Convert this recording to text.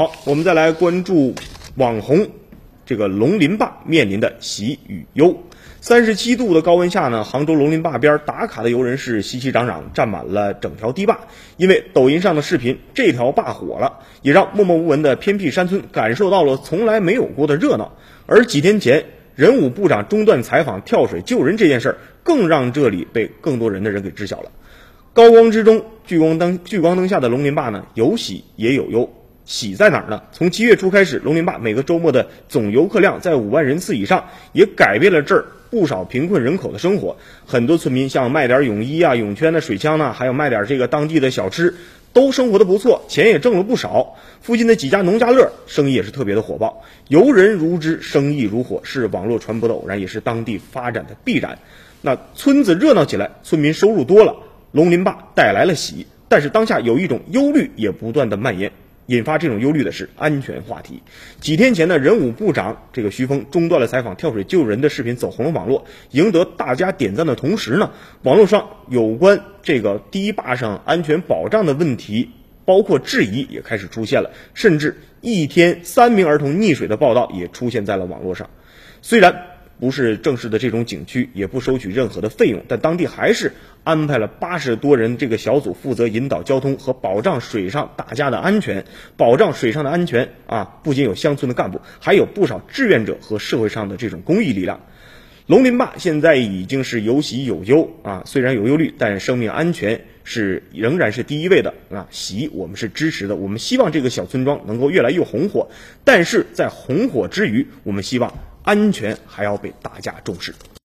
好，我们再来关注网红这个龙鳞坝面临的喜与忧。三十七度的高温下呢，杭州龙鳞坝边打卡的游人是熙熙攘攘，占满了整条堤坝。因为抖音上的视频，这条坝火了，也让默默无闻的偏僻山村感受到了从来没有过的热闹。而几天前，人武部长中断采访跳水救人这件事儿，更让这里被更多人的人给知晓了。高光之中，聚光灯聚光灯下的龙鳞坝呢，有喜也有忧。喜在哪儿呢？从七月初开始，龙林坝每个周末的总游客量在五万人次以上，也改变了这儿不少贫困人口的生活。很多村民像卖点泳衣啊、泳圈的水枪呢，还有卖点这个当地的小吃，都生活的不错，钱也挣了不少。附近的几家农家乐生意也是特别的火爆，游人如织，生意如火，是网络传播的偶然，也是当地发展的必然。那村子热闹起来，村民收入多了，龙林坝带来了喜。但是当下有一种忧虑也不断的蔓延。引发这种忧虑的是安全话题。几天前呢，人武部长这个徐峰中断了采访，跳水救人的视频走红了网络，赢得大家点赞的同时呢，网络上有关这个堤坝上安全保障的问题，包括质疑也开始出现了，甚至一天三名儿童溺水的报道也出现在了网络上。虽然。不是正式的这种景区，也不收取任何的费用，但当地还是安排了八十多人这个小组负责引导交通和保障水上打架的安全，保障水上的安全啊！不仅有乡村的干部，还有不少志愿者和社会上的这种公益力量。龙鳞坝现在已经是有喜有忧啊，虽然有忧虑，但生命安全是仍然是第一位的啊！喜我们是支持的，我们希望这个小村庄能够越来越红火，但是在红火之余，我们希望。安全还要被大家重视。